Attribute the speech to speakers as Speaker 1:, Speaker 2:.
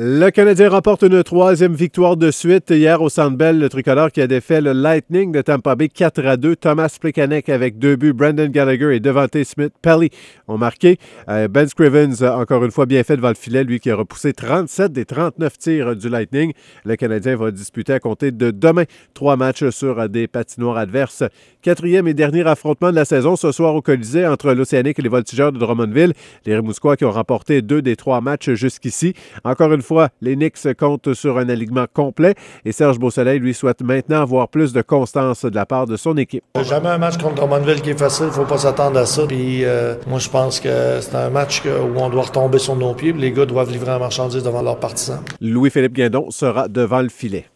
Speaker 1: Le Canadien remporte une troisième victoire de suite hier au Centre Bell, le tricolore qui a défait le Lightning de Tampa Bay 4 à 2. Thomas Plekanec avec deux buts, Brandon Gallagher et Devante Smith Pelly ont marqué. Euh, ben Scrivens, encore une fois bien fait devant le filet, lui qui a repoussé 37 des 39 tirs du Lightning. Le Canadien va disputer à compter de demain trois matchs sur des patinoires adverses. Quatrième et dernier affrontement de la saison ce soir au Colisée entre l'Océanique et les Voltigeurs de Drummondville. Les Rimouskois qui ont remporté deux des trois matchs jusqu'ici. Encore une fois, les Knicks comptent sur un alignement complet et Serge Beausoleil lui souhaite maintenant avoir plus de constance de la part de son équipe.
Speaker 2: Jamais un match contre Drummondville qui est facile, il ne faut pas s'attendre à ça. Puis, euh, moi, je pense que c'est un match où on doit retomber sur nos pieds. Les gars doivent livrer la marchandise devant leurs partisans.
Speaker 1: Louis-Philippe Guindon sera devant le filet.